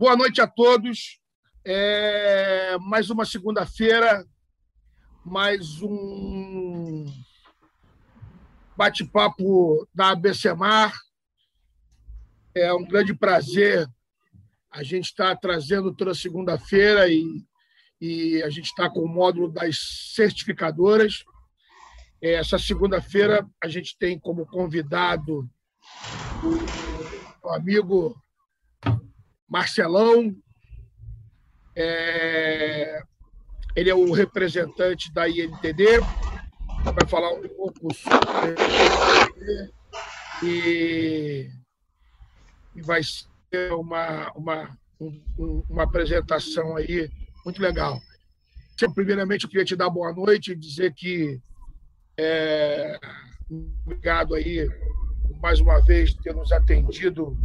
Boa noite a todos. É, mais uma segunda-feira, mais um bate-papo da ABCMar. É um grande prazer a gente estar trazendo toda segunda-feira e, e a gente está com o módulo das certificadoras. É, essa segunda-feira a gente tem como convidado o amigo Marcelão. É, ele é o representante da INTD, vai falar um pouco sobre e, e vai ser uma, uma, um, uma apresentação aí muito legal. Primeiramente, eu queria te dar boa noite e dizer que é, obrigado aí mais uma vez ter nos atendido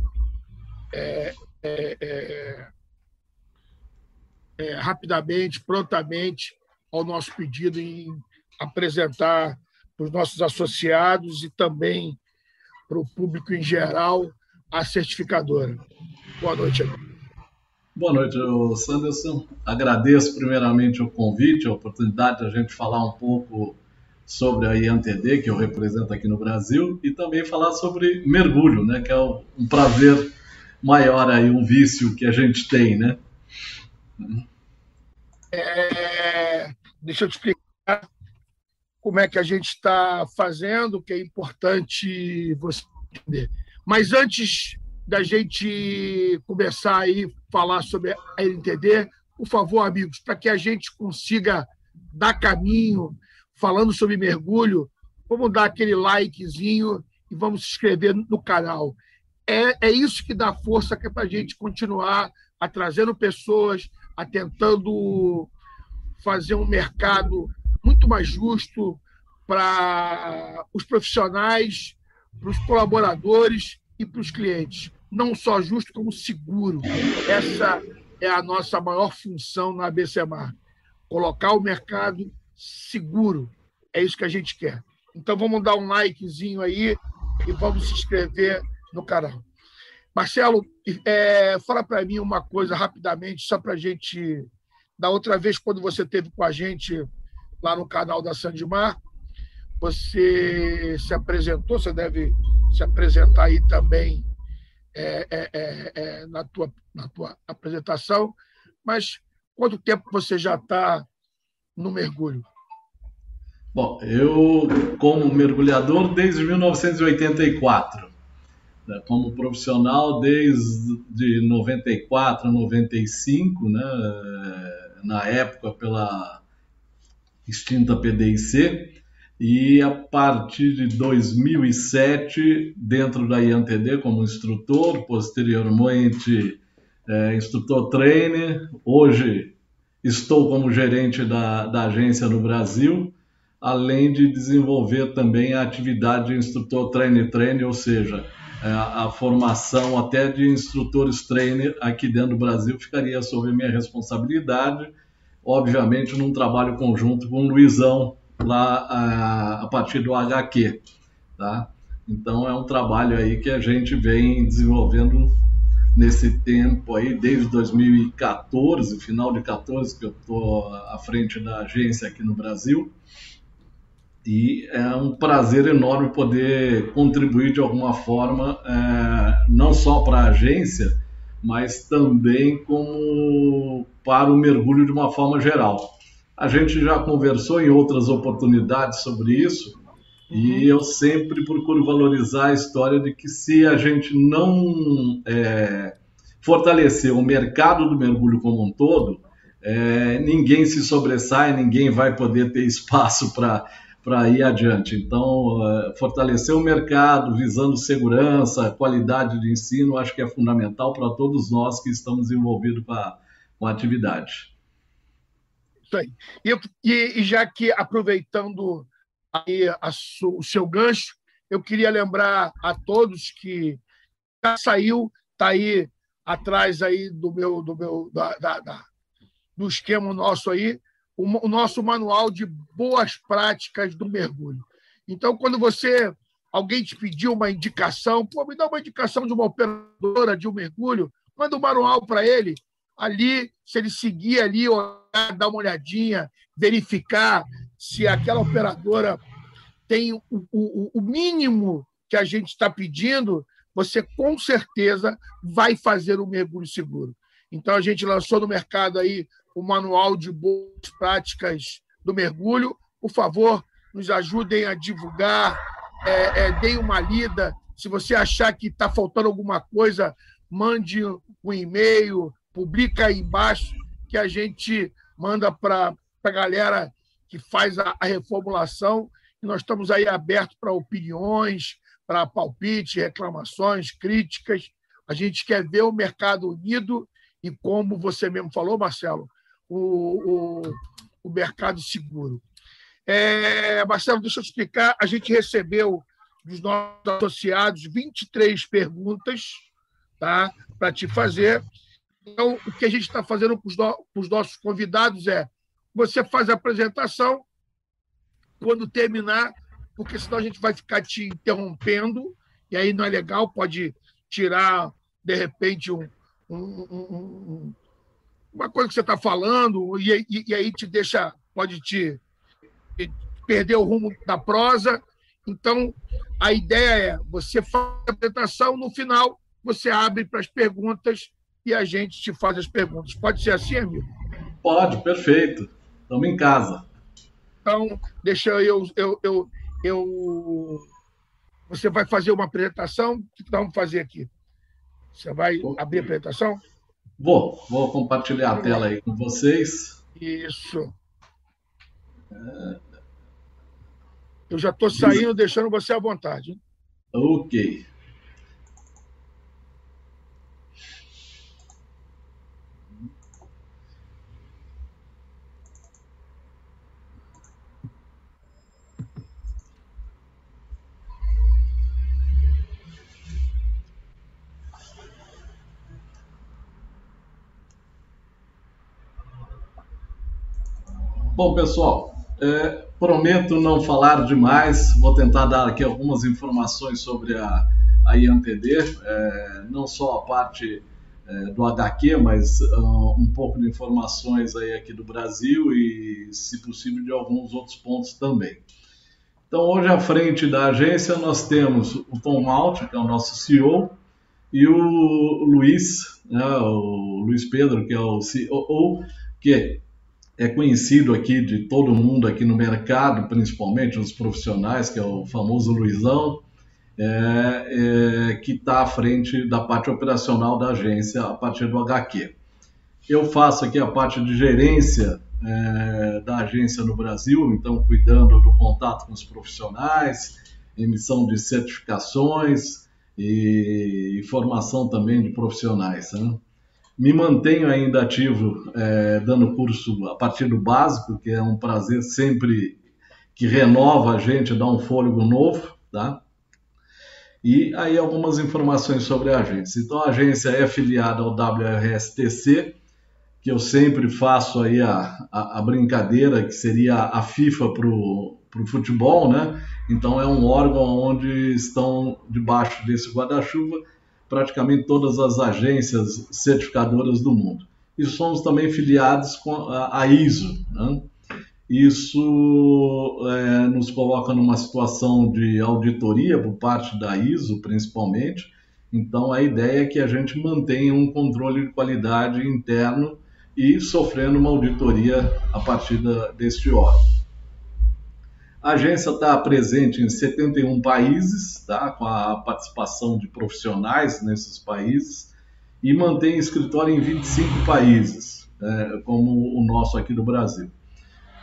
é, é, é, é, rapidamente, prontamente ao nosso pedido em apresentar para os nossos associados e também para o público em geral a certificadora. Boa noite, amigo. Boa noite, Sanderson. Agradeço primeiramente o convite, a oportunidade de a gente falar um pouco sobre a IANTD, que eu represento aqui no Brasil, e também falar sobre mergulho, né, que é um prazer maior aí, um vício que a gente tem, né? É, deixa eu te explicar como é que a gente está fazendo, que é importante você entender. Mas antes da gente começar aí falar sobre a NTD, por favor, amigos, para que a gente consiga dar caminho falando sobre mergulho, vamos dar aquele likezinho e vamos se inscrever no canal é, é isso que dá força é para a gente continuar trazendo pessoas, tentando fazer um mercado muito mais justo para os profissionais, para os colaboradores e para os clientes. Não só justo, como seguro. Essa é a nossa maior função na ABCMar. Colocar o mercado seguro. É isso que a gente quer. Então vamos dar um likezinho aí e vamos se inscrever no canal. Marcelo, é, fala para mim uma coisa rapidamente, só para a gente. Da outra vez, quando você teve com a gente lá no canal da Sandmar, você se apresentou, você deve se apresentar aí também é, é, é, é na, tua, na tua apresentação, mas quanto tempo você já está no mergulho? Bom, eu, como mergulhador, desde 1984 né, como profissional desde de 94 a 95, né, na época pela extinta PDIC, e a partir de 2007, dentro da IANTD como instrutor, posteriormente é, instrutor trainer, hoje estou como gerente da, da agência no Brasil, além de desenvolver também a atividade de instrutor trainer-trainer, ou seja, é, a, formação até de instrutores trainer aqui dentro do Brasil ficaria sob minha responsabilidade, obviamente num trabalho conjunto com o Luizão lá a, a partir do HQ, tá? Então é um trabalho aí que a gente vem desenvolvendo nesse tempo aí, desde 2014, final de 14, que eu estou à frente da agência aqui no Brasil. E é um prazer enorme poder contribuir de alguma forma, é, não só para a agência, mas também como para o mergulho de uma forma geral. A gente já conversou em outras oportunidades sobre isso, uhum. e eu sempre procuro valorizar a história de que se a gente não é, fortalecer o mercado do mergulho como um todo, é, ninguém se sobressai, ninguém vai poder ter espaço para para ir adiante. Então, uh, fortalecer o mercado, visando segurança, qualidade de ensino, acho que é fundamental para todos nós que estamos envolvidos com a, com a atividade. Isso aí. E, e, já que, aproveitando a, o seu gancho, eu queria lembrar a todos que já saiu, está aí atrás aí do meu, do meu da, da, da, do esquema nosso aí, o, nosso manual de boas práticas do mergulho. Então, quando você alguém te pediu uma indicação, pô, me dá uma indicação de uma operadora de um mergulho, manda o um manual para ele. Ali, se ele seguir ali, olhar, dar uma olhadinha, verificar se aquela operadora tem o, o, o mínimo que a gente está pedindo, você com certeza vai fazer um mergulho seguro. Então, a gente lançou no mercado aí o manual de boas práticas do mergulho. Por favor, nos ajudem a divulgar, é, é, deem uma lida. Se você achar que está faltando alguma coisa, mande um e-mail, publica aí embaixo, que a gente manda para a galera que faz a, a reformulação. E nós estamos aí abertos para opiniões, para palpite, reclamações, críticas. A gente quer ver o mercado unido e, como você mesmo falou, Marcelo, o, o, o mercado seguro. É, Marcelo, deixa eu explicar. A gente recebeu dos nossos associados 23 perguntas tá, para te fazer. Então, o que a gente está fazendo para os, no, os nossos convidados é: você faz a apresentação, quando terminar, porque senão a gente vai ficar te interrompendo, e aí não é legal, pode tirar, de repente, um, um, um, uma coisa que você está falando, e, e, e, aí te deixa, pode te, te, perder o rumo da prosa. Então, a ideia é você faz a apresentação, no final, você abre para as perguntas e a gente te faz as perguntas. Pode ser assim, amigo? Pode, perfeito. Estamos em casa. Então, deixa eu, eu, eu, eu, você vai fazer uma apresentação? O que nós vamos fazer aqui? Você vai abrir a apresentação? Vou, vou compartilhar a tela aí com vocês. Isso. Eu já estou saindo, deixando você à vontade. Ok. Bom, pessoal, é, prometo não falar demais, vou tentar dar aqui algumas informações sobre a, a IANTD, é, não só a parte é, do HQ, mas uh, um pouco de informações aí aqui do Brasil e, se possível, de alguns outros pontos também. Então, hoje à frente da agência nós temos o Tom Malt, que é o nosso CEO, e o Luiz, né, o Luiz Pedro, que é o CEO, que é conhecido aqui de todo mundo aqui no mercado, principalmente os profissionais, que é o famoso Luizão, é, é, que está à frente da parte operacional da agência a partir do HQ. Eu faço aqui a parte de gerência é, da agência no Brasil, então cuidando do contato com os profissionais, emissão de certificações e, e formação também de profissionais. Né? Me mantenho ainda ativo, é, dando curso a partir do básico, que é um prazer sempre que renova a gente, dá um fôlego novo, tá? E aí algumas informações sobre a agência. Então a agência é filiada ao WRSTC, que eu sempre faço aí a, a, a brincadeira, que seria a FIFA para o futebol, né? Então é um órgão onde estão debaixo desse guarda-chuva praticamente todas as agências certificadoras do mundo. E somos também filiados com a, ISO. Né? Isso é, nos coloca numa situação de auditoria por parte da ISO, principalmente. Então, a ideia é que a gente mantenha um controle de qualidade interno e sofrendo uma auditoria a partir da, deste órgão. A agência está presente em 71 países, tá? com a participação de profissionais nesses países, e mantém escritório em 25 países, é, como o nosso aqui do Brasil.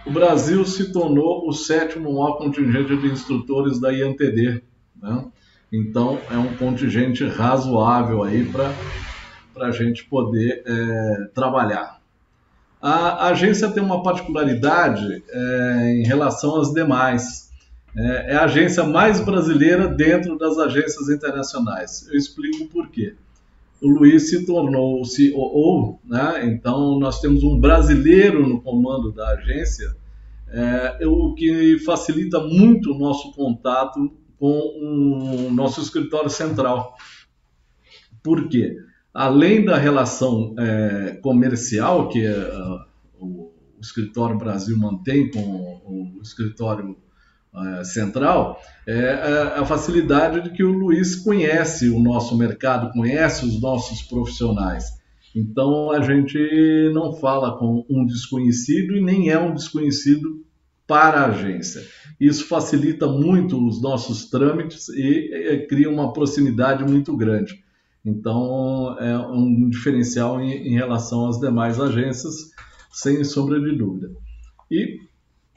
O Brasil se tornou o sétimo maior contingente de instrutores da INTD. Né? Então, é um contingente razoável aí para a gente poder é, trabalhar. A, agência tem uma particularidade é, em relação às demais. É, é, a agência mais brasileira dentro das agências internacionais. Eu explico por quê. O Luiz se tornou o COO, né? então nós temos um brasileiro no comando da agência, é, o que facilita muito o nosso contato com o nosso escritório central. Por quê? Além da relação é, comercial que uh, o, escritório Brasil mantém com o, escritório uh, central, é, é a facilidade de que o Luiz conhece o nosso mercado, conhece os nossos profissionais. Então a gente não fala com um desconhecido e nem é um desconhecido para a agência. Isso facilita muito os nossos trâmites e, e cria uma proximidade muito grande. Então, é um diferencial em, em relação às demais agências, sem sombra de dúvida. E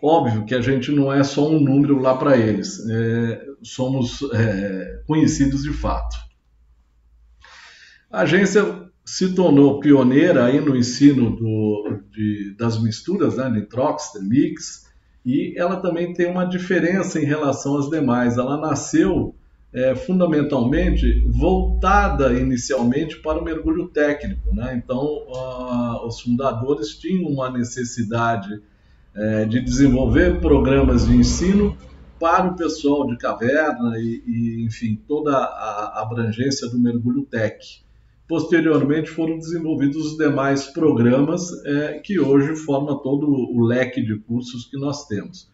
óbvio que a gente não é só um número lá para eles, é, somos é, conhecidos de fato. A agência se tornou pioneira aí no ensino do, de, das misturas, né, de trox, de mix, e ela também tem uma diferença em relação às demais. Ela nasceu é, fundamentalmente voltada inicialmente para o mergulho técnico. Né? Então, os fundadores tinham uma necessidade é, de desenvolver programas de ensino para o pessoal de caverna e, e enfim, toda a abrangência do mergulho tech. Posteriormente foram desenvolvidos os demais programas é, que hoje formam todo o leque de cursos que nós temos.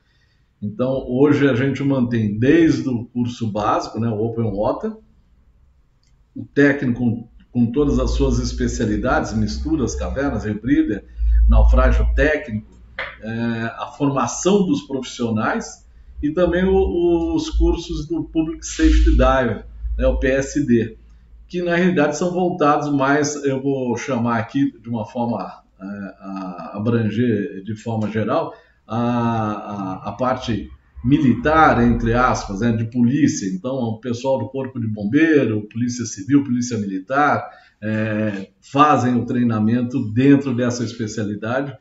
Então, hoje a gente mantém desde o curso básico, né, o Open Water, o técnico com todas as suas especialidades, misturas, cavernas, rebreather, naufrágio técnico, é, a formação dos profissionais e também o, os cursos do Public Safety Diver, né, o PSD, que na realidade são voltados mais, eu vou chamar aqui de uma forma é, a abranger de forma geral, a, a, parte militar, entre aspas, né, de polícia. Então, o pessoal do Corpo de Bombeiro, Polícia Civil, Polícia Militar, é, fazem o treinamento dentro dessa especialidade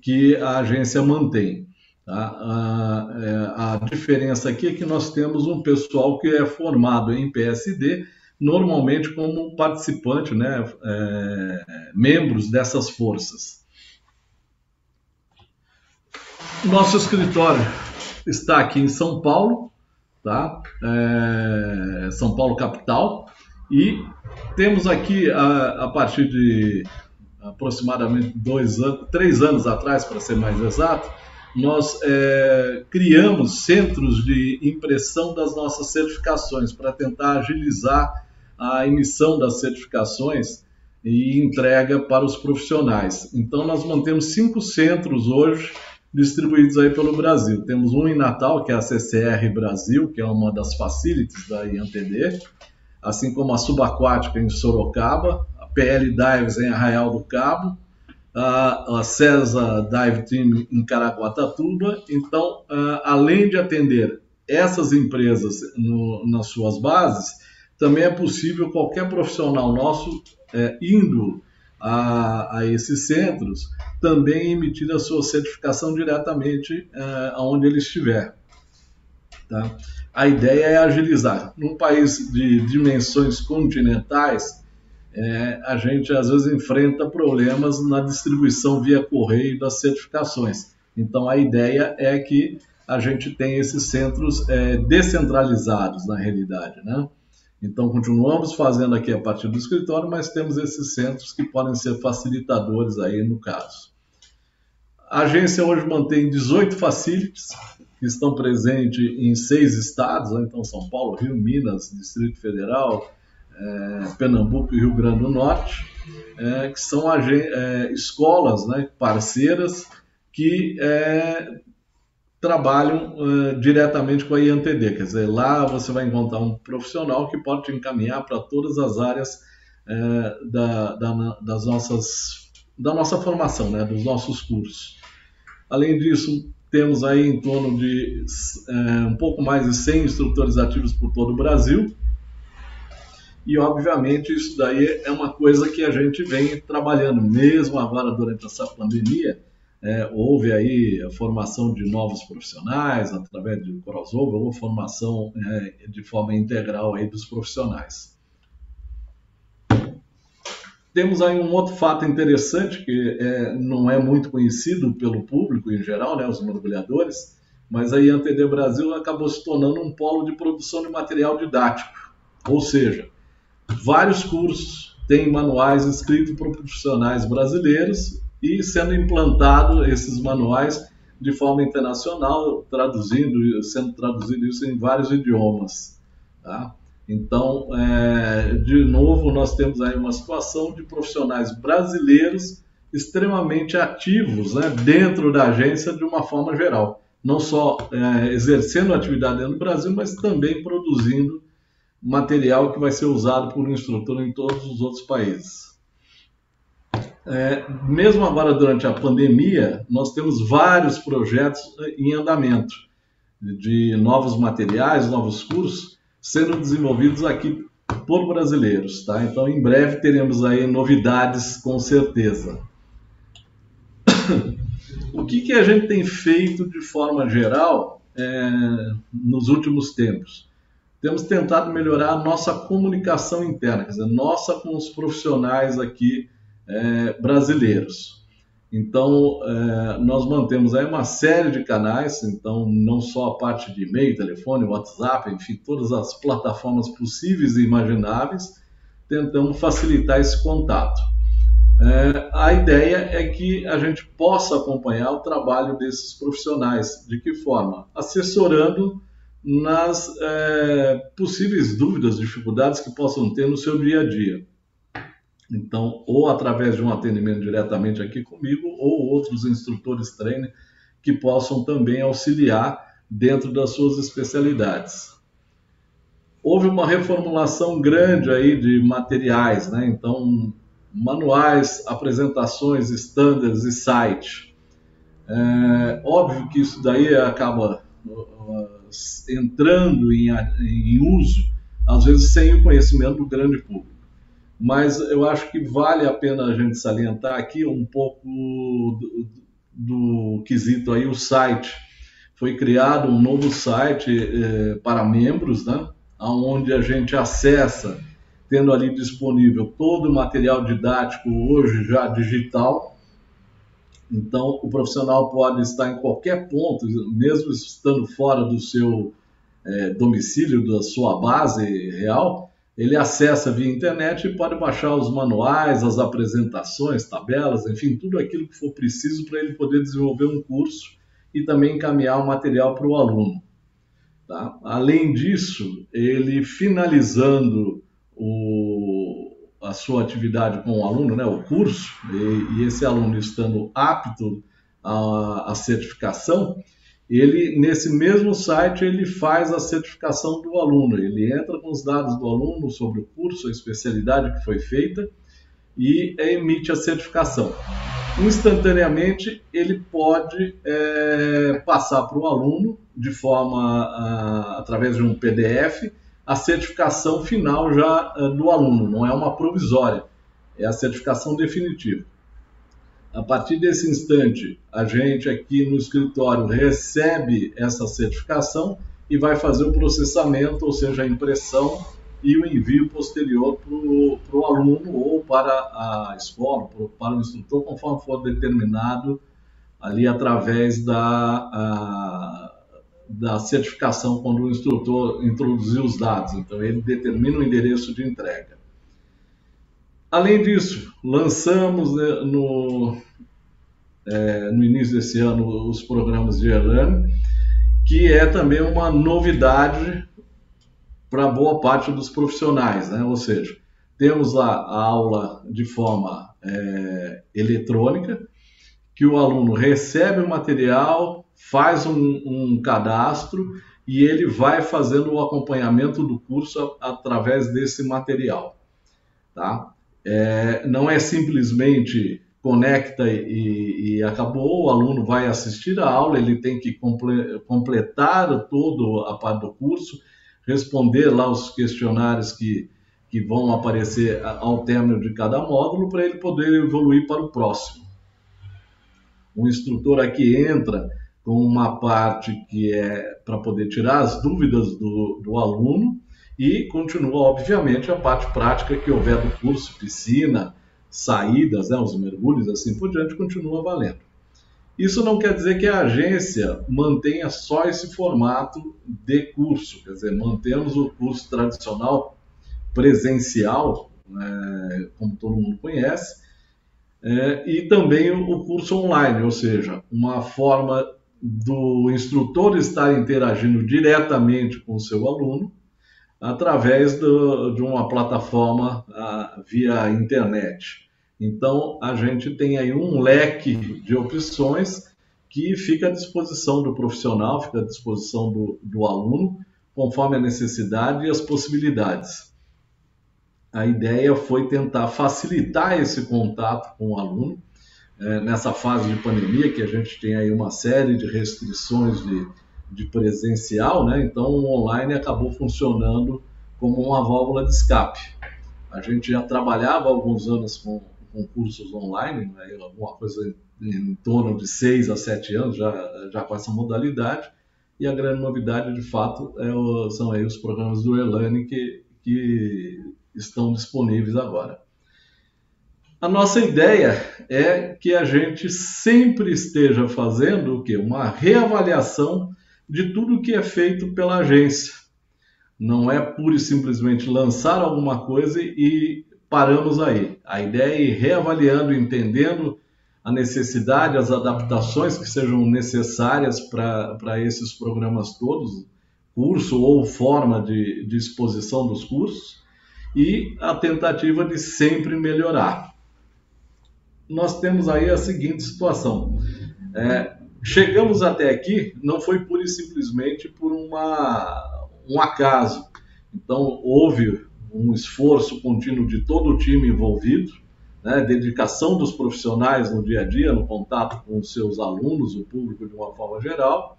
que a agência mantém. Tá? A, a, é, a, diferença aqui é que nós temos um pessoal que é formado em PSD, normalmente como participante, né, é, membros dessas forças. Nosso escritório está aqui em São Paulo, tá? É, São Paulo capital, e temos aqui a, a partir de aproximadamente dois anos, três anos atrás, para ser mais exato, nós é, criamos centros de impressão das nossas certificações para tentar agilizar a emissão das certificações e entrega para os profissionais. Então, nós mantemos cinco centros hoje distribuídos aí pelo Brasil. Temos um em Natal, que é a CCR Brasil, que é uma das facilities da IANTD, assim como a Subaquática em Sorocaba, a PL Dives em Arraial do Cabo, a, a CESA Dive Team em Caraguatatuba. Então, além de atender essas empresas no, nas suas bases, também é possível qualquer profissional nosso é, indo a, a esses centros também emitir a sua certificação diretamente é, aonde ele estiver. Tá? A ideia é agilizar. Num país de dimensões continentais, é, a gente às vezes enfrenta problemas na distribuição via correio das certificações. Então a ideia é que a gente tenha esses centros é, descentralizados na realidade, né? Então, continuamos fazendo aqui a partir do escritório, mas temos esses centros que podem ser facilitadores aí no caso. A agência hoje mantém 18 facilities que estão presentes em seis estados, né? então São Paulo, Rio, Minas, Distrito Federal, é, Pernambuco e Rio Grande do Norte, é, que são é, escolas né, parceiras que é, trabalham uh, diretamente com a IANTD, quer dizer, lá você vai encontrar um profissional que pode te encaminhar para todas as áreas uh, da, da, das nossas, da nossa formação, né, dos nossos cursos. Além disso, temos aí em torno de uh, um pouco mais de 100 instrutores ativos por todo o Brasil, e obviamente isso daí é uma coisa que a gente vem trabalhando, mesmo agora durante essa pandemia, é, houve aí a formação de novos profissionais através de crossover ou formação é, de forma integral aí dos profissionais. Temos aí um outro fato interessante que é, não é muito conhecido pelo público em geral, né, os mergulhadores, mas a IANTD Brasil acabou se tornando um polo de produção de material didático, ou seja, vários cursos tem manuais escritos por profissionais brasileiros e sendo implantado esses manuais de forma internacional, traduzindo, sendo traduzido isso em vários idiomas. Tá? Então, é, de novo, nós temos aí uma situação de profissionais brasileiros extremamente ativos né, dentro da agência de uma forma geral. Não só é, exercendo atividade do Brasil, mas também produzindo material que vai ser usado por um instrutor em todos os outros países. É, mesmo agora durante a pandemia, nós temos vários projetos em andamento de novos materiais, novos cursos sendo desenvolvidos aqui por brasileiros, tá? Então, em breve teremos aí novidades com certeza. o que, que a gente tem feito de forma geral é, nos últimos tempos? Temos tentado melhorar a nossa comunicação interna, quer dizer, nossa com os profissionais aqui é, brasileiros. Então, é, nós mantemos aí uma série de canais, então não só a parte de e-mail, telefone, WhatsApp, enfim, todas as plataformas possíveis e imagináveis, tentamos facilitar esse contato. É, a ideia é que a gente possa acompanhar o trabalho desses profissionais. De que forma? Assessorando nas é, possíveis dúvidas, dificuldades que possam ter no seu dia a dia. Então, ou através de um atendimento diretamente aqui comigo, ou outros instrutores trainer que possam também auxiliar dentro das suas especialidades. Houve uma reformulação grande aí de materiais, né? Então, manuais, apresentações, standards e site. É, óbvio que isso daí acaba uh, entrando em, em uso, às vezes sem o conhecimento do grande público mas eu acho que vale a pena a gente salientar aqui um pouco do, do quesito aí, o site. Foi criado um novo site eh, para membros, né? onde a gente acessa, tendo ali disponível todo o material didático hoje já digital. Então, o profissional pode estar em qualquer ponto, mesmo estando fora do seu eh, domicílio, da sua base real, ele acessa via internet e pode baixar os manuais, as apresentações, tabelas, enfim, tudo aquilo que for preciso para ele poder desenvolver um curso e também encaminhar o material para o aluno. Tá? Além disso, ele finalizando o, a sua atividade com o aluno, né, o curso, e, e esse aluno estando apto à, à certificação, ele nesse mesmo site ele faz a certificação do aluno. Ele entra com os dados do aluno sobre o curso, a especialidade que foi feita e emite a certificação. Instantaneamente ele pode é, passar para o aluno de forma a, através de um PDF a certificação final já é, do aluno. Não é uma provisória, é a certificação definitiva. A partir desse instante, a gente aqui no escritório recebe essa certificação e vai fazer o processamento, ou seja, a impressão e o envio posterior para o aluno ou para a escola, para o instrutor, conforme for determinado ali através da, a, da certificação, quando o instrutor introduzir os dados. Então, ele determina o endereço de entrega. Além disso, lançamos né, no, é, no início desse ano os programas de Erlang, que é também uma novidade para boa parte dos profissionais, né? ou seja, temos lá a aula de forma é, eletrônica, que o aluno recebe o material, faz um, um, cadastro e ele vai fazendo o acompanhamento do curso através desse material. Tá? É, não é simplesmente conecta e, e, acabou, o aluno vai assistir a aula, ele tem que comple completar toda a parte do curso, responder lá os questionários que, que vão aparecer ao término de cada módulo para ele poder evoluir para o próximo. O instrutor aqui entra com uma parte que é para poder tirar as dúvidas do, do aluno, e continua, obviamente, a parte prática que houver do curso, piscina, saídas, né, os mergulhos, assim por diante, continua valendo. Isso não quer dizer que a agência mantenha só esse formato de curso, quer dizer, mantemos o curso tradicional presencial, é, como todo mundo conhece, é, e também o curso online, ou seja, uma forma do instrutor estar interagindo diretamente com o seu aluno através do, de uma plataforma uh, via internet. Então, a gente tem aí um leque de opções que fica à disposição do profissional, fica à disposição do, do aluno, conforme a necessidade e as possibilidades. A ideia foi tentar facilitar esse contato com o aluno, é, nessa fase de pandemia, que a gente tem aí uma série de restrições de, de presencial, né? então o online acabou funcionando como uma válvula de escape. A gente já trabalhava há alguns anos com, com cursos online, né? alguma coisa em, em torno de seis a sete anos já, já com essa modalidade, e a grande novidade, de fato, é o, são aí os programas do Elane que, que estão disponíveis agora. A nossa ideia é que a gente sempre esteja fazendo o quê? Uma reavaliação de tudo que é feito pela agência. Não é pura e simplesmente lançar alguma coisa e paramos aí. A ideia é ir reavaliando, entendendo a necessidade, as adaptações que sejam necessárias para esses programas todos, curso ou forma de, de exposição dos cursos, e a tentativa de sempre melhorar nós temos aí a seguinte situação. É, chegamos até aqui não foi pura e simplesmente por uma, um acaso. Então, houve um esforço contínuo de todo o time envolvido, né, dedicação dos profissionais no dia a dia, no contato com os seus alunos, o público de uma forma geral.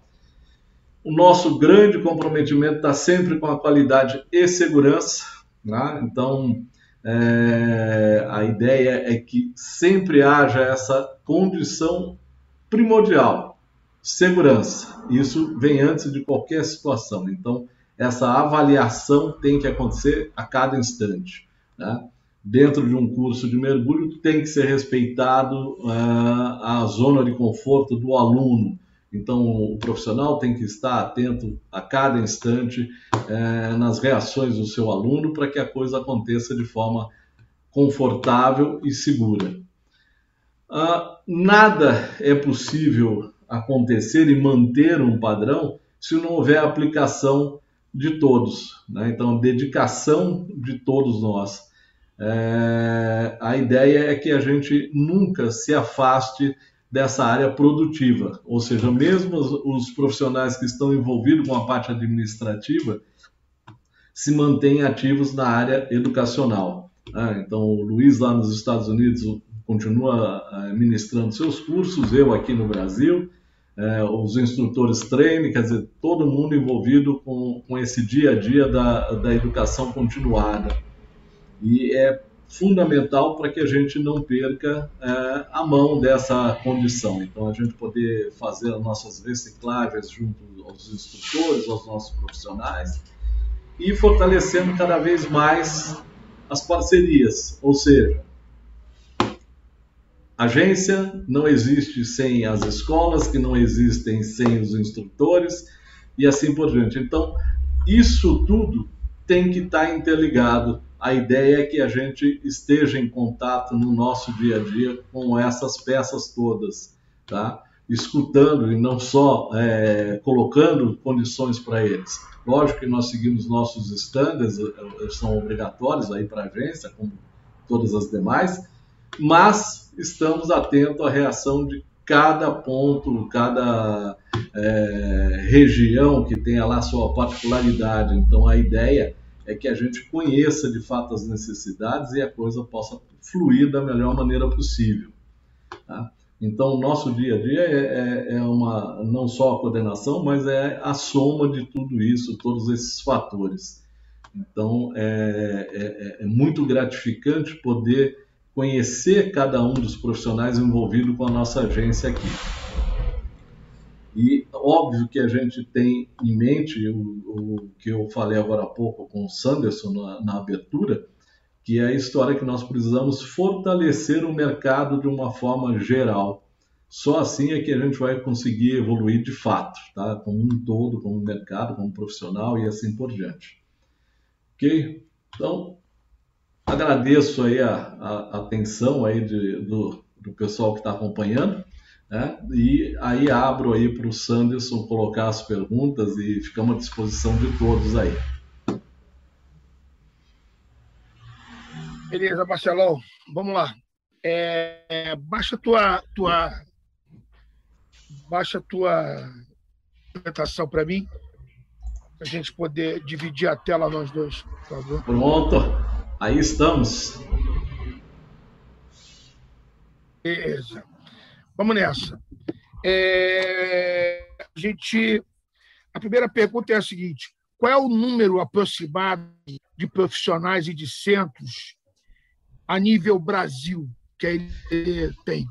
O nosso grande comprometimento está sempre com a qualidade e segurança. Né? Então, é, a ideia é que sempre haja essa condição primordial, segurança. Isso vem antes de qualquer situação. Então, essa avaliação tem que acontecer a cada instante. Né? Dentro de um curso de mergulho, tem que ser respeitado uh, a zona de conforto do aluno. Então, o profissional tem que estar atento a cada instante é, nas reações do seu aluno para que a coisa aconteça de forma confortável e segura. Ah, nada é possível acontecer e manter um padrão se não houver aplicação de todos. Né? Então, dedicação de todos nós. É, a ideia é que a gente nunca se afaste dessa área produtiva, ou seja, mesmo os, os profissionais que estão envolvidos com a parte administrativa se mantêm ativos na área educacional. Né? Então, o Luiz lá nos Estados Unidos continua eh, ministrando seus cursos, eu aqui no Brasil, é, os instrutores training, quer dizer, todo mundo envolvido com, com esse dia a dia da, da educação continuada. E é fundamental para que a gente não perca é, a mão dessa condição. Então, a gente poder fazer as nossas reciclagens junto aos instrutores, aos nossos profissionais e fortalecendo cada vez mais as parcerias, ou seja, agência não existe sem as escolas, que não existem sem os instrutores e assim por diante. Então, isso tudo tem que estar interligado a ideia é que a gente esteja em contato no nosso dia a dia com essas peças todas, tá? escutando e não só é, colocando condições para eles. Lógico que nós seguimos nossos estándares, eh, são obrigatórios aí para a agência, como todas as demais, mas estamos atentos à reação de cada ponto, cada é, região que tenha lá sua particularidade. Então a ideia é que a gente conheça de fato as necessidades e a coisa possa fluir da melhor maneira possível. Tá? Então, o nosso dia a dia é, é, é, uma, não só a coordenação, mas é a soma de tudo isso, todos esses fatores. Então, é, é, é muito gratificante poder conhecer cada um dos profissionais envolvidos com a nossa agência aqui. E óbvio que a gente tem em mente o, o que eu falei agora há pouco com o Sanderson na, na abertura, que é a história que nós precisamos fortalecer o mercado de uma forma geral. Só assim é que a gente vai conseguir evoluir de fato, tá? como um todo, como mercado, como profissional e assim por diante. Ok? Então, agradeço aí a, a atenção aí de, do, do pessoal que está acompanhando. Né? E aí abro aí para o Sanderson colocar as perguntas e ficamos à disposição de todos aí. Beleza, Marcelão. Vamos lá. É, baixa tua, tua, baixa tua apresentação para mim, para a gente poder dividir a tela nós dois, por favor. Pronto. Aí estamos. Beleza. Vamos nessa. É, a gente, a primeira pergunta é a seguinte: qual é o número aproximado de profissionais e de centros a nível Brasil que ele tem?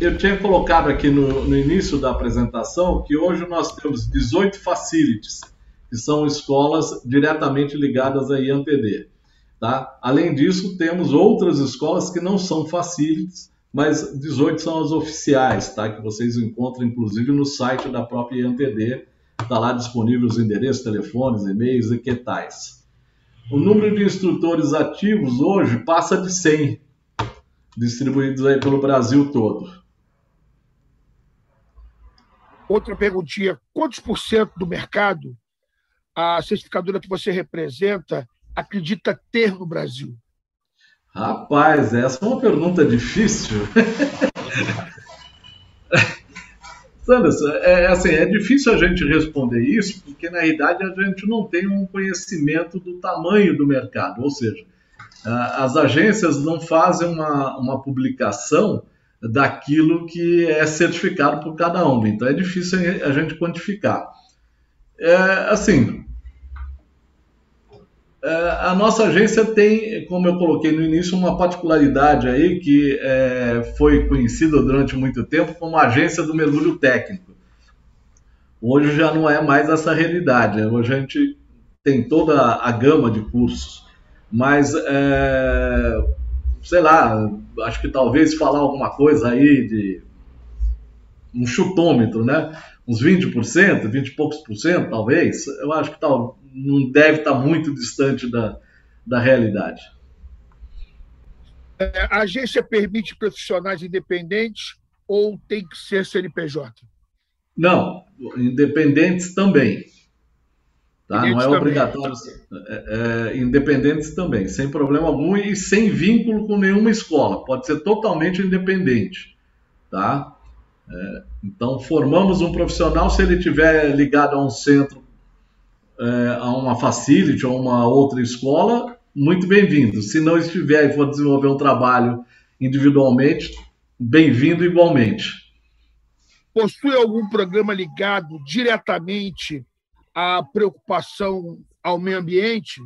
Eu tinha colocado aqui no, no início da apresentação que hoje nós temos 18 facilities, que são escolas diretamente ligadas à IAMPD. Tá? Além disso, temos outras escolas que não são facilities, mas 18 são as oficiais, tá? que vocês encontram inclusive no site da própria IAMPD. Está lá disponível os endereços, telefones, e-mails e que tais. O número de instrutores ativos hoje passa de 100, distribuídos aí pelo Brasil todo. Outra perguntinha: quantos por cento do mercado a certificadora que você representa acredita ter no Brasil? Rapaz, essa é uma pergunta difícil. Sanders, é, é, assim, é difícil a gente responder isso, porque na realidade a gente não tem um conhecimento do tamanho do mercado, ou seja, as agências não fazem uma, uma publicação daquilo que é certificado por cada um, então é difícil a gente quantificar. É, assim, a nossa agência tem, como eu coloquei no início, uma particularidade aí que é, foi conhecida durante muito tempo como agência do mergulho técnico. Hoje já não é mais essa realidade. Hoje a gente tem toda a gama de cursos, mas é, sei lá, acho que talvez falar alguma coisa aí de um chutômetro, né? Uns 20%, 20 e poucos por cento, talvez. Eu acho que tal, não deve estar muito distante da, da realidade. É, a agência permite profissionais independentes ou tem que ser CNPJ? Não, independentes também. Tá? Não é obrigatório. É, é, independentes também, sem problema algum e sem vínculo com nenhuma escola. Pode ser totalmente independente. Tá? É, então, formamos um profissional se ele estiver ligado a um centro é, a uma facility ou uma outra escola, muito bem-vindo. Se não estiver e for desenvolver um trabalho individualmente, bem-vindo igualmente. Possui algum programa ligado diretamente à preocupação ao meio ambiente?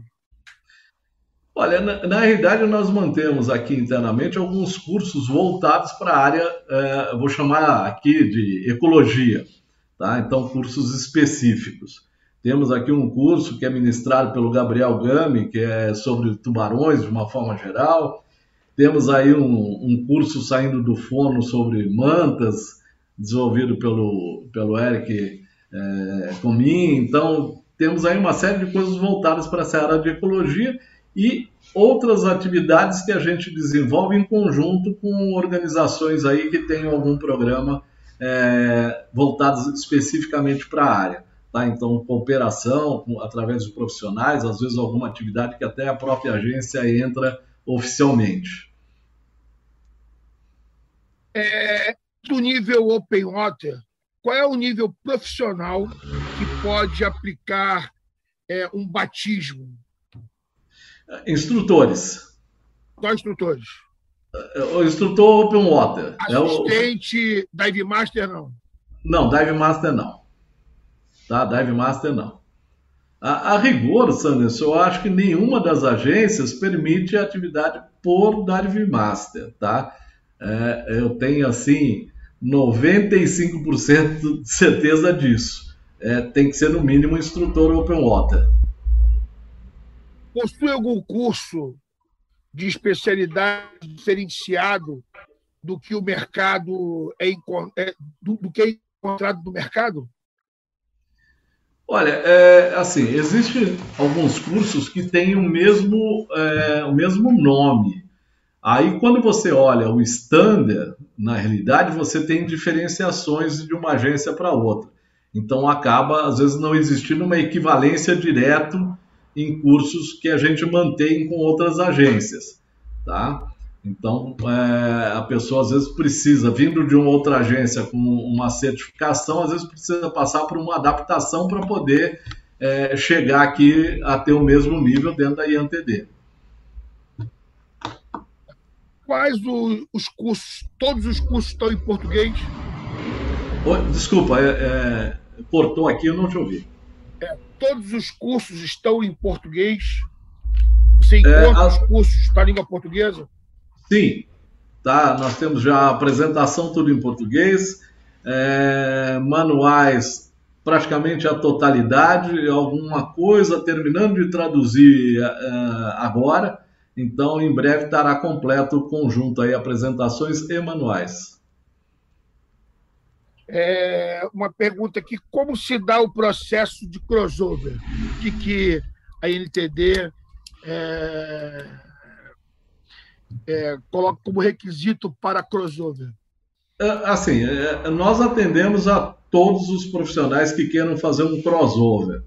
Olha, na, na, realidade, nós mantemos aqui internamente alguns cursos voltados para a área, é, vou chamar aqui de ecologia, tá? Então, cursos específicos. Temos aqui um curso que é ministrado pelo Gabriel Gami, que é sobre tubarões de uma forma geral. Temos aí um, um curso saindo do forno sobre mantas, desenvolvido pelo, pelo Eric é, Comin. Então, temos aí uma série de coisas voltadas para essa área de ecologia e outras atividades que a gente desenvolve em conjunto com organizações aí que tenham algum programa é, voltados especificamente para a área. Tá? Então, cooperação através de profissionais, às vezes alguma atividade que até a própria agência entra oficialmente. É, do nível Open Water, qual é o nível profissional que pode aplicar é, um batismo? Instrutores. Quais instrutores? O instrutor Open Water. Assistente, é o... Dive Master, não? Não, Dive Master não tá? Dive Master não. A, a rigor, Sanders, eu acho que nenhuma das agências permite a atividade por Dive Master, tá? É, eu tenho, assim, 95% de certeza disso. É, tem que ser, no mínimo, instrutor Open Water. Possui algum curso de especialidade diferenciado do que o mercado é, é do, do que é encontrado no mercado? Olha, é, assim, existem alguns cursos que têm o mesmo, é, o mesmo nome. Aí, quando você olha o standard, na realidade, você tem diferenciações de uma agência para outra. Então, acaba, às vezes, não existindo uma equivalência direto em cursos que a gente mantém com outras agências, tá? Então, é, a pessoa às vezes precisa, vindo de uma outra agência com uma certificação, às vezes precisa passar por uma adaptação para poder é, chegar aqui a ter o mesmo nível dentro da IANTD. Quais o, os cursos? Todos os cursos estão em português? Desculpa, é, é, cortou aqui, eu não te ouvi. É, todos os cursos estão em português? Você encontra a... os cursos para a língua portuguesa? Sim, tá? Nós temos já a apresentação tudo em português, é, manuais praticamente a totalidade, alguma coisa terminando de traduzir é, agora. Então, em breve estará completo o conjunto aí, apresentações e manuais. É, uma pergunta aqui: como se dá o processo de crossover? O que, que a NTD é, é, coloca como requisito para crossover? É, assim, é, nós atendemos a todos os profissionais que queiram fazer um crossover.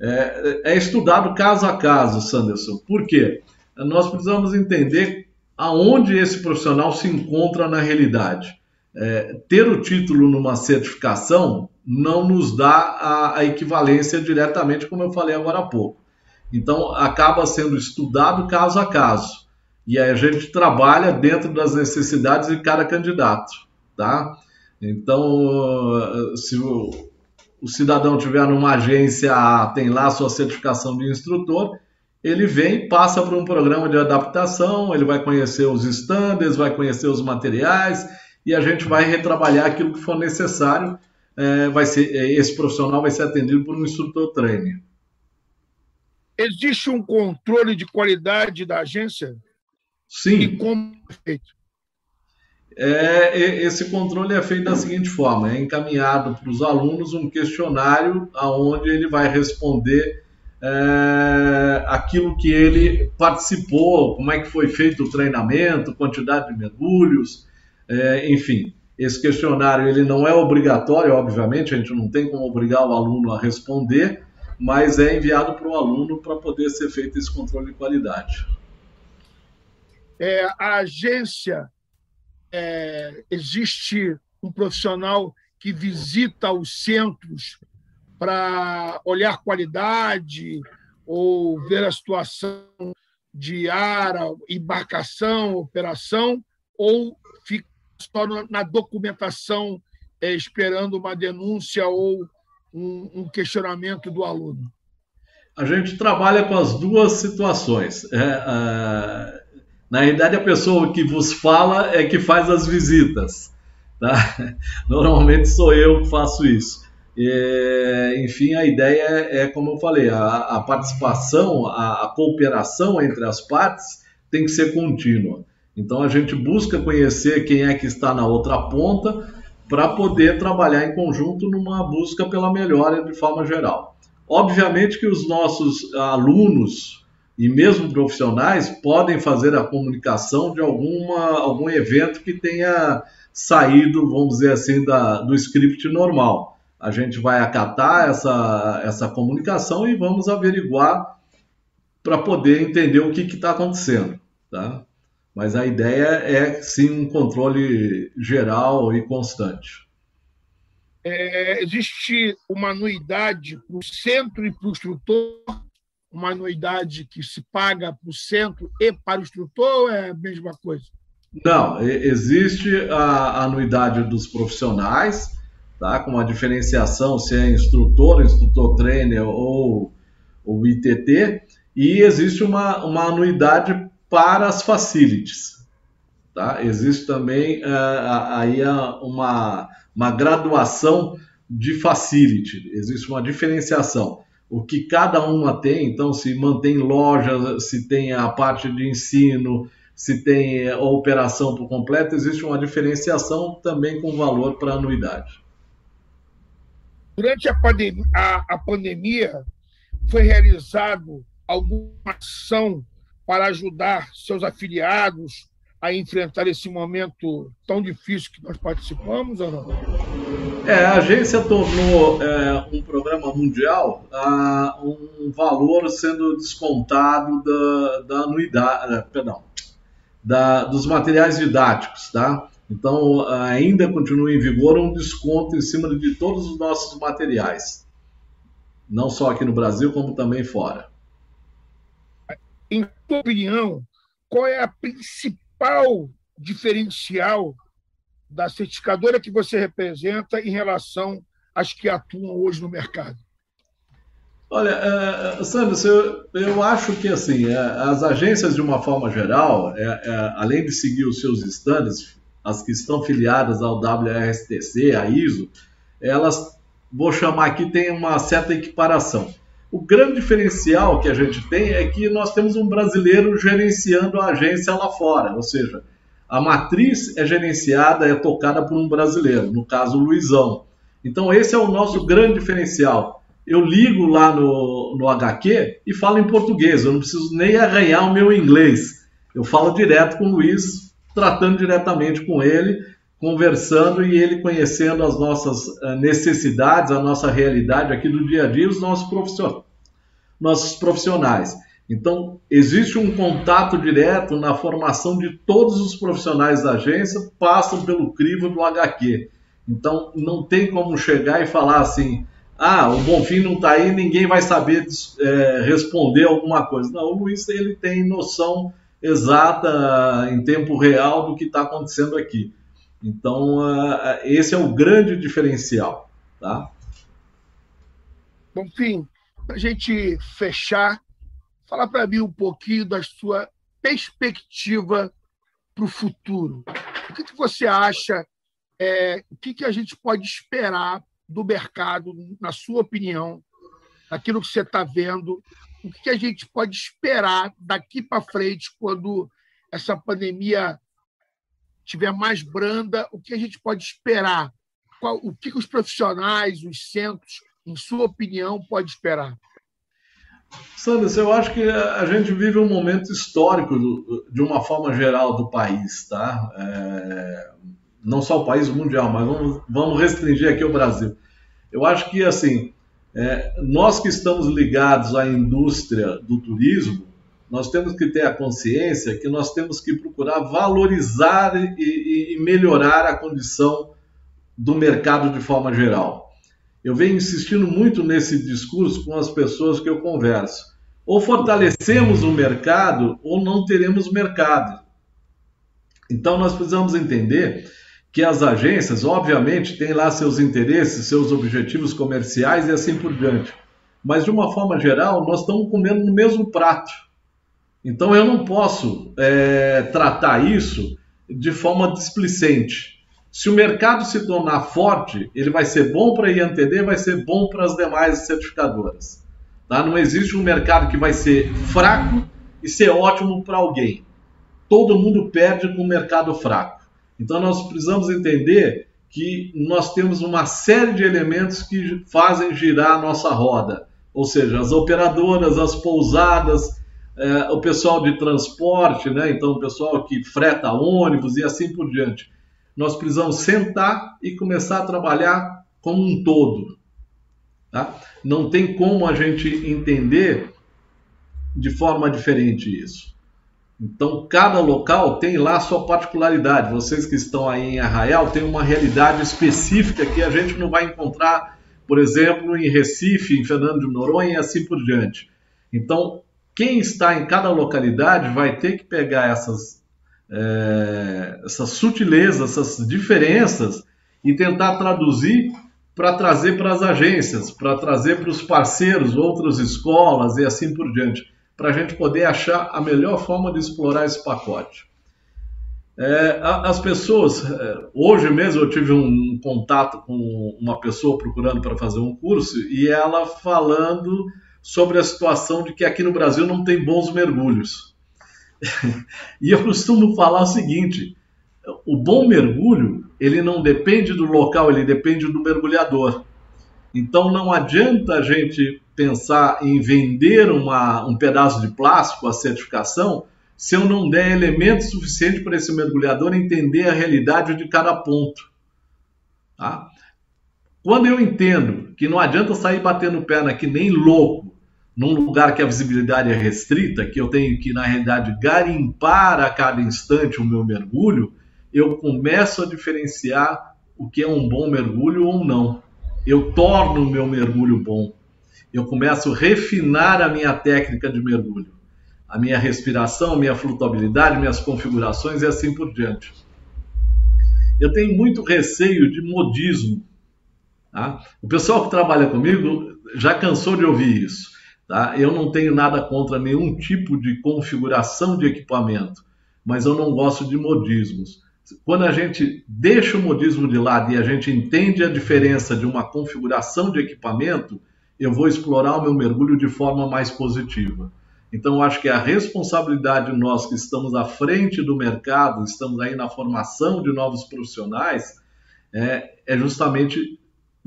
É, é, estudado caso a caso, Sanderson. Por quê? Nós precisamos entender aonde esse profissional se encontra na realidade. É, ter o título numa certificação não nos dá a, a, equivalência diretamente, como eu falei agora há pouco. Então, acaba sendo estudado caso a caso e aí a gente trabalha dentro das necessidades de cada candidato, tá? Então, se o, o cidadão tiver numa agência tem lá a sua certificação de instrutor, ele vem, passa por um programa de adaptação, ele vai conhecer os estándares, vai conhecer os materiais e a gente vai retrabalhar aquilo que for necessário. É, vai ser, esse profissional vai ser atendido por um instrutor trainer. Existe um controle de qualidade da agência? Sim. E como é feito? É, esse controle é feito da seguinte forma: é encaminhado para os alunos um questionário aonde ele vai responder é, aquilo que ele participou, como é que foi feito o treinamento, quantidade de mergulhos, é, enfim. Esse questionário ele não é obrigatório, obviamente, a gente não tem como obrigar o aluno a responder, mas é enviado para o aluno para poder ser feito esse controle de qualidade é, a agência é, existe um profissional que visita os centros para olhar qualidade ou ver a situação de ar, embarcação, operação, ou só na documentação é, esperando uma denúncia ou um, um, questionamento do aluno? A gente trabalha com as duas situações. É, é na realidade, a pessoa que vos fala é que faz as visitas. Tá? Normalmente sou eu que faço isso. É, enfim, a ideia é, é, como eu falei, a, a participação, a, a, cooperação entre as partes tem que ser contínua. Então a gente busca conhecer quem é que está na outra ponta para poder trabalhar em conjunto numa busca pela melhora de forma geral. Obviamente que os nossos alunos e mesmo profissionais podem fazer a comunicação de alguma, algum evento que tenha saído, vamos dizer assim, da, do script normal. A gente vai acatar essa, essa comunicação e vamos averiguar para poder entender o que está acontecendo. Tá? Mas a ideia é sim um controle geral e constante. É, existe uma anuidade para o centro e para o instrutor uma anuidade que se paga para o centro e para o instrutor ou é a mesma coisa? Não, existe a anuidade dos profissionais, tá? com uma diferenciação se é instrutor, instrutor trainer ou, ou ITT, e existe uma, uma anuidade para as facilities. Tá? Existe também uh, aí uma, uma graduação de facility, existe uma diferenciação o que cada uma tem, então se mantém loja, se tem a parte de ensino, se tem a operação por completo, existe uma diferenciação também com valor para anuidade. Durante a pandemia, a, a pandemia foi realizado alguma ação para ajudar seus afiliados a enfrentar esse momento tão difícil que nós participamos ou não? É, a agência tornou é, um programa mundial um valor sendo descontado da, da anuidade, uh, perdão, da, dos materiais didáticos, tá? Então, ainda continua em vigor um desconto em cima de todos os nossos materiais. Não só aqui no Brasil, como também fora. Em sua opinião, qual é a principal diferencial da certificadora que você representa em relação às que atuam hoje no mercado? Olha, uh, Sandro, eu, eu, acho que assim, uh, as agências de uma forma geral, uh, além de seguir os seus estándares, as que estão filiadas ao WRSTC, a ISO, elas, vou chamar aqui, tem uma certa equiparação. O grande diferencial que a gente tem é que nós temos um brasileiro gerenciando a agência lá fora, ou seja, a matriz é gerenciada, é tocada por um brasileiro, no caso o Luizão. Então esse é o nosso grande diferencial. Eu ligo lá no, no HQ e falo em português, eu não preciso nem arranhar o meu inglês. Eu falo direto com o Luiz, tratando diretamente com ele, conversando e ele conhecendo as nossas eh, necessidades, a nossa realidade aqui do dia a dia, os nossos profissionais. Nossos profissionais. Então, existe um contato direto na formação de todos os profissionais da agência, passam pelo crivo do HQ. Então, não tem como chegar e falar assim: ah, o Bonfim não está aí, ninguém vai saber é, responder alguma coisa. Não, o Luiz ele tem noção exata em tempo real do que está acontecendo aqui. Então, uh, esse é o grande diferencial. Tá? Bom, fim, para a gente fechar, fala para mim um pouquinho da sua perspectiva para o futuro. O que, que você acha? É, o que, que a gente pode esperar do mercado, na sua opinião, daquilo que você está vendo o que a gente pode esperar daqui para frente, quando essa pandemia tiver mais branda, o que a gente pode esperar? Qual, o que os profissionais, os centros, em sua opinião, pode esperar? Sanders, eu acho que a gente vive um momento histórico do, de uma forma geral do país, tá? É, não só o país, mundial, mas vamos, vamos restringir aqui o Brasil. Eu acho que, assim, é, nós que estamos ligados à indústria do turismo, nós temos que ter a consciência que nós temos que procurar valorizar e, e melhorar a condição do mercado de forma geral. Eu venho insistindo muito nesse discurso com as pessoas que eu converso. Ou fortalecemos o mercado ou não teremos mercado. Então nós precisamos entender que as agências, obviamente, têm lá seus interesses, seus objetivos comerciais e assim por diante. Mas, de uma forma geral, nós estamos comendo no mesmo prato. Então, eu não posso é, tratar isso de forma displicente. Se o mercado se tornar forte, ele vai ser bom para a INTD, vai ser bom para as demais certificadoras. Tá? Não existe um mercado que vai ser fraco e ser ótimo para alguém. Todo mundo perde com o mercado fraco. Então nós precisamos entender que nós temos uma série de elementos que fazem girar a nossa roda, ou seja, as operadoras, as pousadas, é, o pessoal de transporte, né? então o pessoal que freta ônibus e assim por diante. Nós precisamos sentar e começar a trabalhar como um todo. Tá? Não tem como a gente entender de forma diferente isso. Então, cada local tem lá a sua particularidade. Vocês que estão aí em Arraial têm uma realidade específica que a gente não vai encontrar, por exemplo, em Recife, em Fernando de Noronha e assim por diante. Então, quem está em cada localidade vai ter que pegar essas, é, essas sutilezas, essas diferenças e tentar traduzir para trazer para as agências, para trazer para os parceiros, outras escolas e assim por diante para a gente poder achar a melhor forma de explorar esse pacote. É, as pessoas, é, hoje mesmo eu tive um contato com uma pessoa procurando para fazer um curso e ela falando sobre a situação de que aqui no Brasil não tem bons mergulhos. e eu costumo falar o seguinte: o bom mergulho ele não depende do local, ele depende do mergulhador. Então não adianta a gente pensar em vender uma, um pedaço de plástico, a certificação, se eu não der elementos suficientes para esse mergulhador entender a realidade de cada ponto. Tá? Quando eu entendo que não adianta sair batendo perna que nem louco num lugar que a visibilidade é restrita, que eu tenho que, na realidade, garimpar a cada instante o meu mergulho, eu começo a diferenciar o que é um bom mergulho ou não. Eu torno o meu mergulho bom. Eu começo a refinar a minha técnica de mergulho, a minha respiração, minha flutuabilidade, minhas configurações e assim por diante. Eu tenho muito receio de modismo. Tá? O pessoal que trabalha comigo já cansou de ouvir isso. Tá? Eu não tenho nada contra nenhum tipo de configuração de equipamento, mas eu não gosto de modismos. Quando a gente deixa o modismo de lado e a gente entende a diferença de uma configuração de equipamento, eu vou explorar o meu mergulho de forma mais positiva. Então, acho que a responsabilidade nós que estamos à frente do mercado, estamos aí na formação de novos profissionais, é, é justamente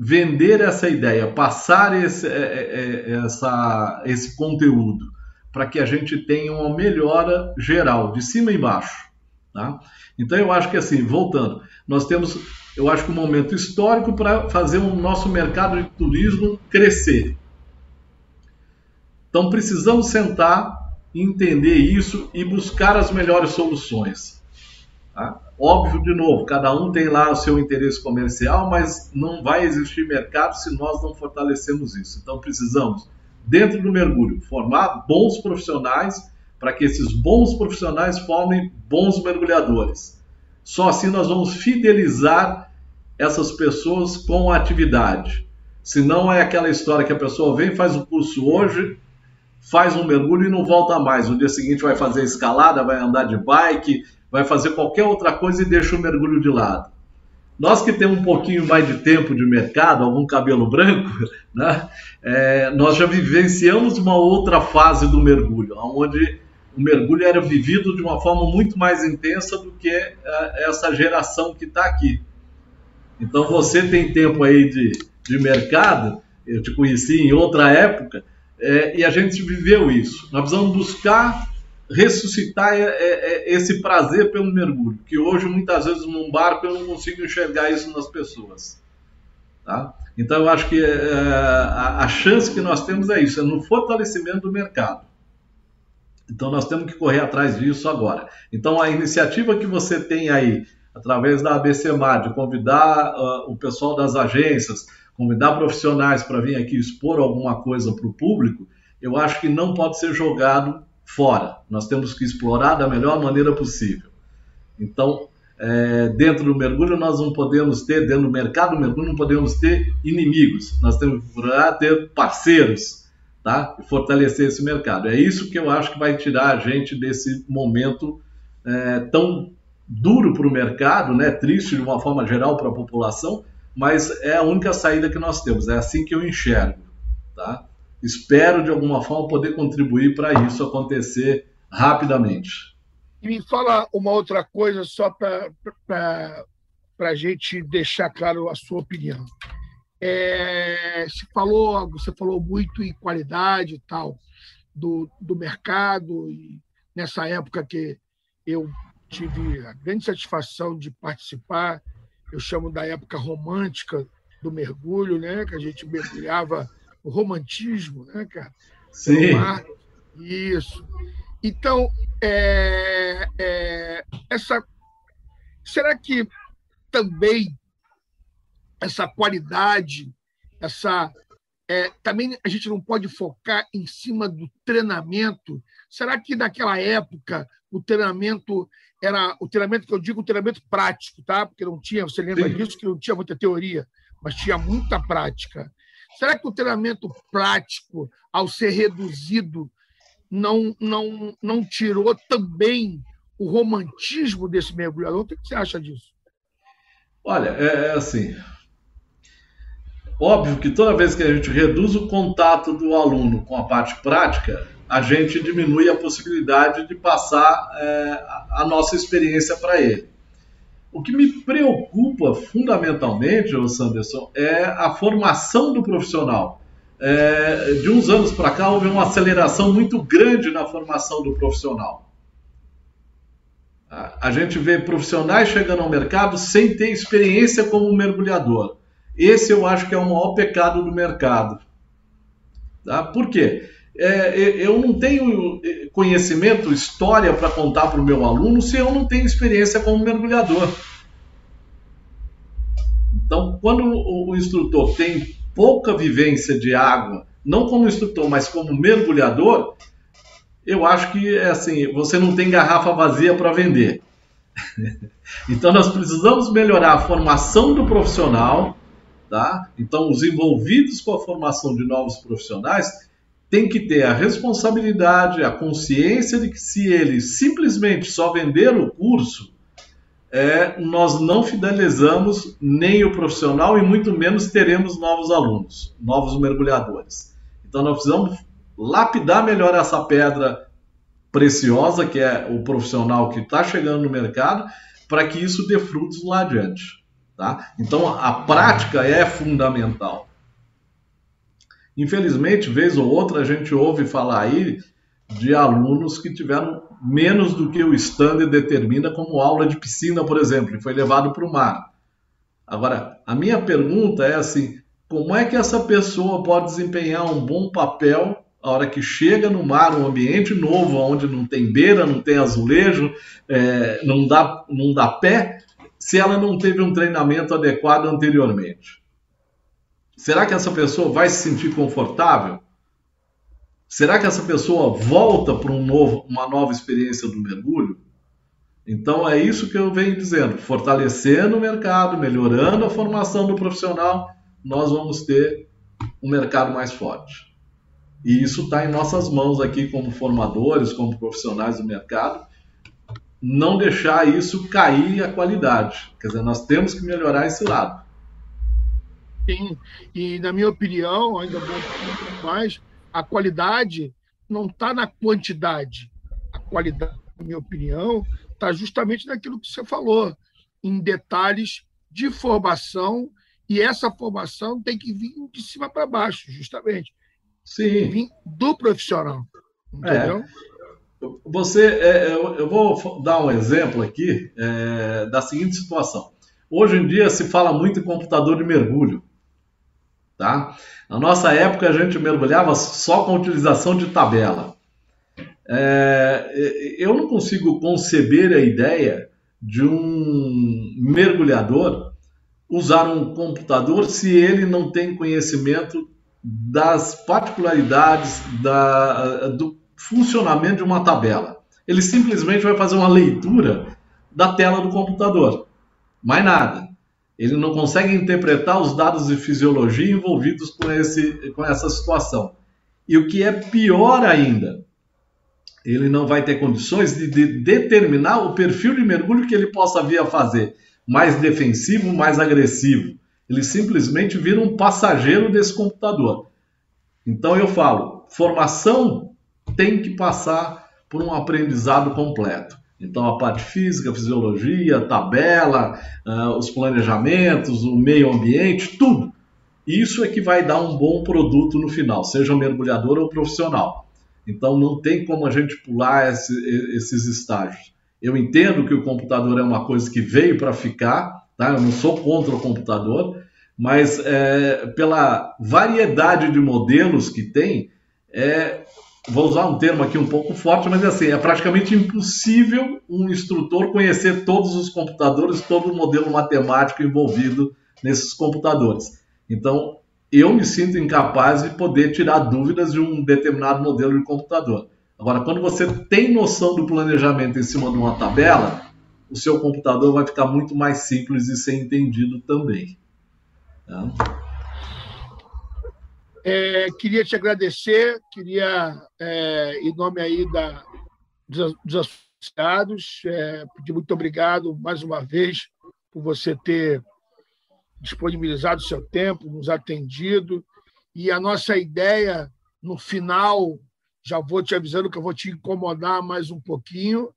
vender essa ideia, passar esse, é, é, é essa, esse conteúdo, para que a gente tenha uma melhora geral, de cima e embaixo. Tá? Então eu acho que assim, voltando, nós temos, eu acho que um momento histórico para fazer o nosso mercado de turismo crescer. Então precisamos sentar, entender isso e buscar as melhores soluções. Tá? Óbvio, de novo, cada um tem lá o seu interesse comercial, mas não vai existir mercado se nós não fortalecemos isso. Então precisamos, dentro do mergulho, formar bons profissionais para que esses bons profissionais formem bons mergulhadores. Só assim nós vamos fidelizar essas pessoas com a atividade. Se não é aquela história que a pessoa vem, faz o curso hoje, faz um mergulho e não volta mais. No dia seguinte vai fazer escalada, vai andar de bike, vai fazer qualquer outra coisa e deixa o mergulho de lado. Nós que temos um pouquinho mais de tempo de mercado, algum cabelo branco, né? É, nós já vivenciamos uma outra fase do mergulho, onde o mergulho era vivido de uma forma muito mais intensa do que uh, essa geração que está aqui. Então você tem tempo aí de, de mercado, eu te conheci em outra época, é, e a gente viveu isso. Nós precisamos buscar ressuscitar é, é, esse prazer pelo mergulho, que hoje muitas vezes num barco eu não consigo enxergar isso nas pessoas. Tá? Então eu acho que é, a, chance que nós temos é isso, é no fortalecimento do mercado. Então nós temos que correr atrás disso agora. Então a iniciativa que você tem aí, através da ABCMAR, de convidar uh, o pessoal das agências, convidar profissionais para vir aqui expor alguma coisa para o público, eu acho que não pode ser jogado fora. Nós temos que explorar da melhor maneira possível. Então, é, dentro do mergulho, nós não podemos ter, dentro do mercado do mergulho, não podemos ter inimigos. Nós temos que ter parceiros tá? E fortalecer esse mercado. É isso que eu acho que vai tirar a gente desse momento é, tão duro para o mercado, né? Triste de uma forma geral para a população, mas é a única saída que nós temos. É assim que eu enxergo, tá? Espero de alguma forma poder contribuir para isso acontecer rapidamente. E me fala uma outra coisa só para a gente deixar claro a sua opinião. É, se falou, você falou muito em qualidade e tal do, do mercado e nessa época que eu tive a grande satisfação de participar, eu chamo da época romântica do mergulho, né? Que a gente mergulhava o romantismo, né, cara? Sim. Isso. Então, é, é, essa, será que também essa qualidade, essa é, também a gente não pode focar em cima do treinamento. Será que naquela época o treinamento era o treinamento que eu digo, o treinamento prático, tá? Porque não tinha, você lembra Sim. disso que não tinha muita teoria, mas tinha muita prática. Será que o treinamento prático, ao ser reduzido, não não não tirou também o romantismo desse mergulhador? O que você acha disso? Olha, é, é assim, Óbvio que toda vez que a gente reduz o contato do aluno com a parte prática, a gente diminui a possibilidade de passar é, a nossa experiência para ele. O que me preocupa fundamentalmente, Sanderson, é a formação do profissional. É, de uns anos para cá houve uma aceleração muito grande na formação do profissional. A gente vê profissionais chegando ao mercado sem ter experiência como mergulhador. Esse eu acho que é o maior pecado do mercado. Tá? Por quê? É, eu não tenho conhecimento, história para contar para o meu aluno se eu não tenho experiência como mergulhador. Então, quando o instrutor tem pouca vivência de água, não como instrutor, mas como mergulhador, eu acho que é assim, você não tem garrafa vazia para vender. então nós precisamos melhorar a formação do profissional, tá? Então os envolvidos com a formação de novos profissionais têm que ter a responsabilidade, a consciência de que se ele simplesmente só vender o curso, é, nós não fidelizamos nem o profissional e muito menos teremos novos alunos, novos mergulhadores. Então nós precisamos lapidar melhor essa pedra preciosa, que é o profissional que está chegando no mercado, para que isso dê frutos lá adiante. Tá? Então, a prática é fundamental. Infelizmente, vez ou outra, a gente ouve falar aí de alunos que tiveram menos do que o standard determina, como aula de piscina, por exemplo, e foi levado para o mar. Agora, a minha pergunta é assim: como é que essa pessoa pode desempenhar um bom papel a hora que chega no mar, um ambiente novo, onde não tem beira, não tem azulejo, é, não, dá, não dá pé, se ela não teve um treinamento adequado anteriormente? Será que essa pessoa vai se sentir confortável? Será que essa pessoa volta para um novo, uma nova experiência do mergulho? Então é isso que eu venho dizendo: fortalecendo o mercado, melhorando a formação do profissional, nós vamos ter um mercado mais forte. E isso está em nossas mãos aqui, como formadores, como profissionais do mercado, não deixar isso cair a qualidade. Quer dizer, nós temos que melhorar esse lado. Sim, e na minha opinião, ainda vou mais, a qualidade não está na quantidade. A qualidade, na minha opinião, está justamente naquilo que você falou, em detalhes de formação, e essa formação tem que vir de cima para baixo, justamente. Sim. do profissional. Entendeu? É. Você, é, eu vou dar um exemplo aqui é, da seguinte situação. Hoje em dia se fala muito em computador de mergulho. Tá? Na nossa época a gente mergulhava só com utilização de tabela. É, eu não consigo conceber a ideia de um mergulhador usar um computador se ele não tem conhecimento das particularidades da, do funcionamento de uma tabela. Ele simplesmente vai fazer uma leitura da tela do computador. Mais nada. Ele não consegue interpretar os dados de fisiologia envolvidos com, esse, com essa situação. E o que é pior ainda, ele não vai ter condições de, de determinar o perfil de mergulho que ele possa vir a fazer. Mais defensivo, mais agressivo ele simplesmente vira um passageiro desse computador. Então eu falo, formação tem que passar por um aprendizado completo. Então a parte física, fisiologia, tabela, uh, os planejamentos, o meio ambiente, tudo. Isso é que vai dar um bom produto no final, seja mergulhador ou profissional. Então não tem como a gente pular esse, esses estágios. Eu entendo que o computador é uma coisa que veio para ficar, tá? Eu não sou contra o computador, mas é, pela variedade de modelos que tem, é, vou usar um termo aqui um pouco forte, mas assim, é praticamente impossível um instrutor conhecer todos os computadores, todo o modelo matemático envolvido nesses computadores. Então, eu me sinto incapaz de poder tirar dúvidas de um determinado modelo de computador. Agora, quando você tem noção do planejamento em cima de uma tabela, o seu computador vai ficar muito mais simples de ser entendido também. Tá? É, queria te agradecer, queria, é, em nome aí da, dos, dos associados, é, pedir muito obrigado mais uma vez por você ter disponibilizado o seu tempo, nos atendido. E a nossa ideia, no final, já vou te avisando que eu vou te incomodar mais um pouquinho,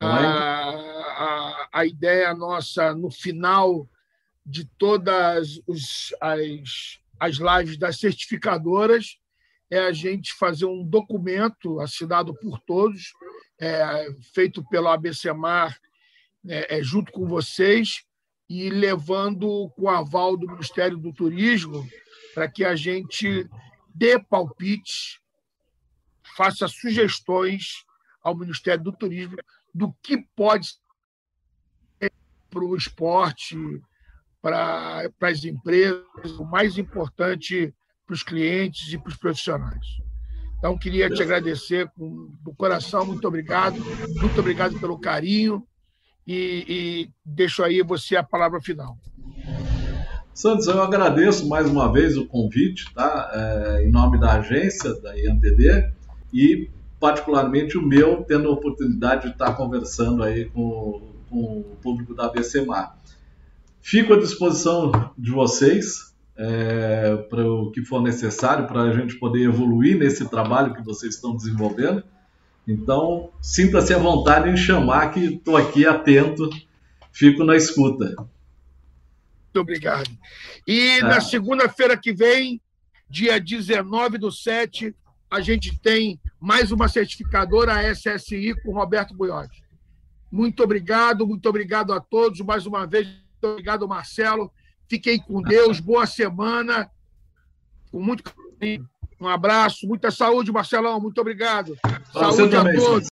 a, a, a ideia nossa no final de todas os, as, as lives das certificadoras é a gente fazer um documento assinado por todos, é, feito pelo ABCMAR, é, é, junto com vocês, e levando com o aval do Ministério do Turismo para que a gente dê palpites, faça sugestões ao Ministério do Turismo do que pode ser para o esporte, para, as empresas, o mais importante para os clientes e para os profissionais. Então, queria te agradecer com, do coração, muito obrigado, muito obrigado pelo carinho e, e deixo aí você a palavra final. Santos, eu agradeço mais uma vez o convite, tá? É, em nome da agência, da INTD, e particularmente o meu, tendo a oportunidade de estar conversando aí com, com o público da ABCMAR. Fico à disposição de vocês é, para o que for necessário para a gente poder evoluir nesse trabalho que vocês estão desenvolvendo. Então, sinta-se à vontade em chamar, que estou aqui atento, fico na escuta. Muito obrigado. E é. na segunda-feira que vem, dia 19 do 7, a gente tem mais uma certificadora, a SSI, com Roberto Buiotti. Muito obrigado, muito obrigado a todos mais uma vez. Muito obrigado, Marcelo. Fiquem com Deus. Boa semana. Com muito carinho. Um abraço. Muita saúde, Marcelão. Muito obrigado. Saúde a todos.